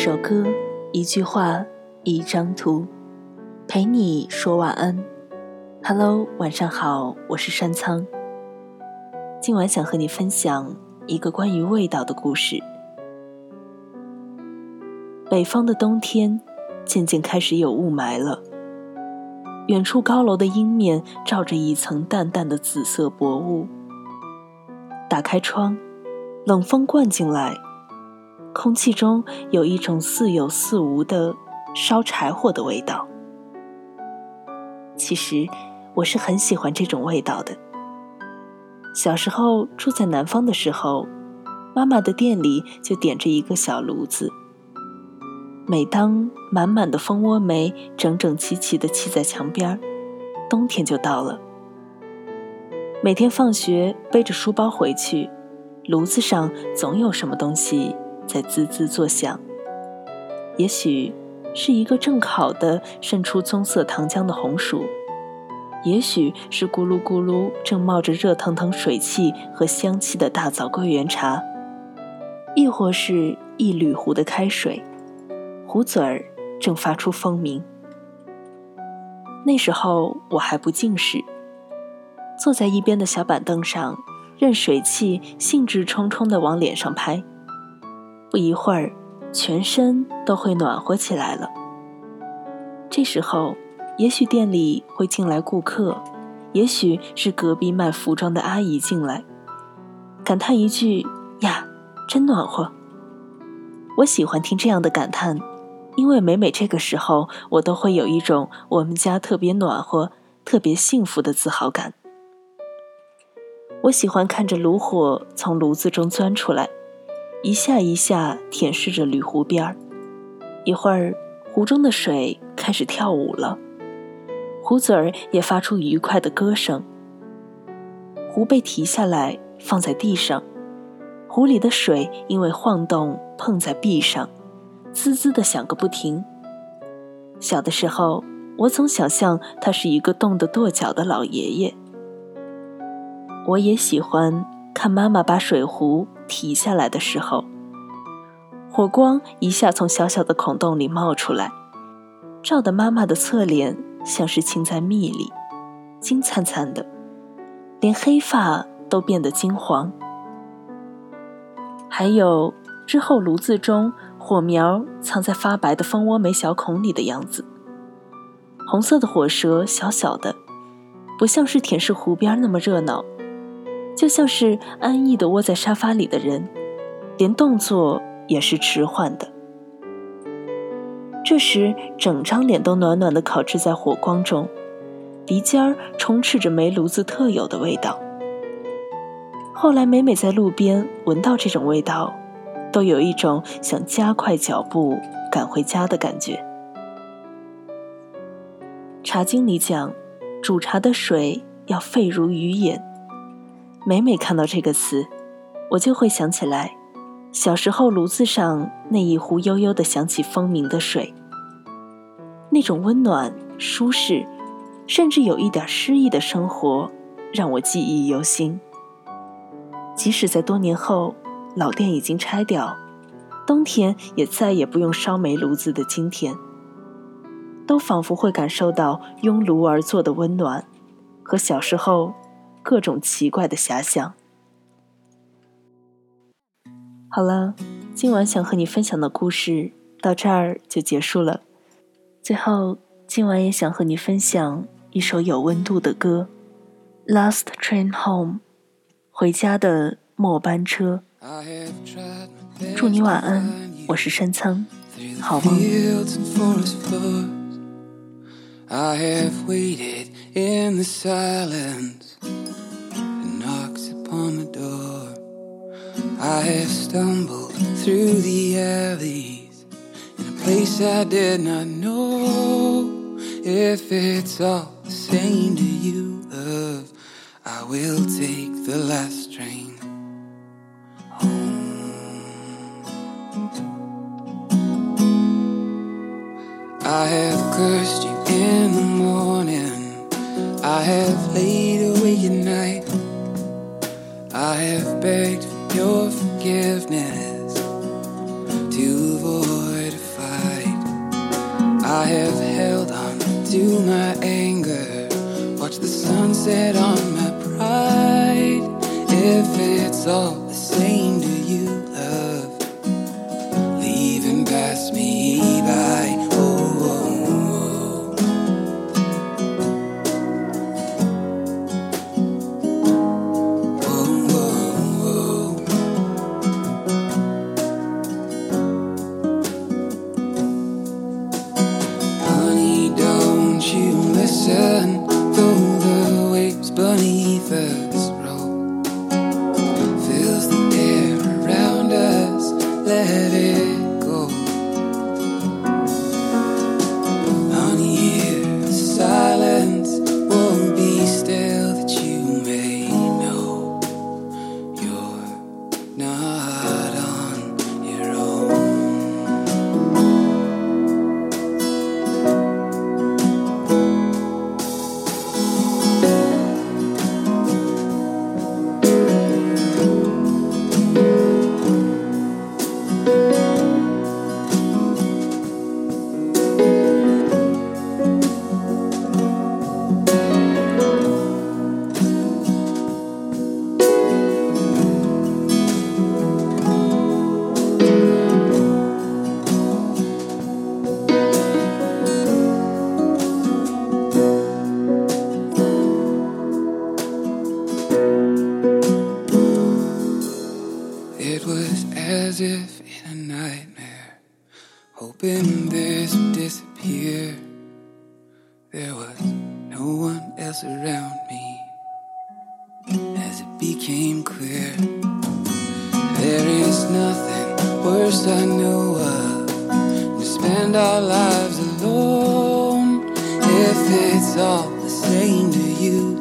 首歌，一句话，一张图，陪你说晚安。Hello，晚上好，我是山仓。今晚想和你分享一个关于味道的故事。北方的冬天渐渐开始有雾霾了，远处高楼的阴面罩着一层淡淡的紫色薄雾。打开窗，冷风灌进来。空气中有一种似有似无的烧柴火的味道。其实我是很喜欢这种味道的。小时候住在南方的时候，妈妈的店里就点着一个小炉子。每当满满的蜂窝煤整整齐齐地砌在墙边，冬天就到了。每天放学背着书包回去，炉子上总有什么东西。在滋滋作响，也许是一个正烤的渗出棕色糖浆的红薯，也许是咕噜咕噜正冒着热腾腾水汽和香气的大枣桂圆茶，亦或是一缕壶的开水，壶嘴儿正发出蜂鸣。那时候我还不近视，坐在一边的小板凳上，任水汽兴致冲冲地往脸上拍。不一会儿，全身都会暖和起来了。这时候，也许店里会进来顾客，也许是隔壁卖服装的阿姨进来，感叹一句：“呀，真暖和。”我喜欢听这样的感叹，因为每每这个时候，我都会有一种我们家特别暖和、特别幸福的自豪感。我喜欢看着炉火从炉子中钻出来。一下一下舔舐着铝壶边儿，一会儿壶中的水开始跳舞了，壶嘴儿也发出愉快的歌声。壶被提下来放在地上，壶里的水因为晃动碰在壁上，滋滋的响个不停。小的时候，我总想象他是一个冻得跺脚的老爷爷。我也喜欢看妈妈把水壶。提下来的时候，火光一下从小小的孔洞里冒出来，照得妈妈的侧脸像是浸在蜜里，金灿灿的，连黑发都变得金黄。还有之后炉子中火苗藏在发白的蜂窝煤小孔里的样子，红色的火舌小小的，不像是舔舐湖边那么热闹。就像是安逸的窝在沙发里的人，连动作也是迟缓的。这时，整张脸都暖暖的烤制在火光中，鼻尖儿充斥着煤炉子特有的味道。后来，每每在路边闻到这种味道，都有一种想加快脚步赶回家的感觉。《茶经》里讲，煮茶的水要沸如鱼眼。每每看到这个词，我就会想起来，小时候炉子上那一壶悠悠的响起蜂鸣的水，那种温暖、舒适，甚至有一点诗意的生活，让我记忆犹新。即使在多年后，老店已经拆掉，冬天也再也不用烧煤炉子的今天，都仿佛会感受到拥炉而坐的温暖，和小时候。各种奇怪的遐想。好了，今晚想和你分享的故事到这儿就结束了。最后，今晚也想和你分享一首有温度的歌，《Last Train Home》，回家的末班车。祝你晚安，我是山仓，好梦。on the I have stumbled through the alleys in a place I did not know. If it's all the same to you, love, I will take the last train home. I have cursed you in the morning. I have laid awake at night I have begged your forgiveness to avoid a fight. I have held on to my anger, watch the sunset on my pride. If it's all night. It was as if in a nightmare, hoping this would disappear. There was no one else around me as it became clear. There is nothing worse I know of to spend our lives alone. If it's all the same to you,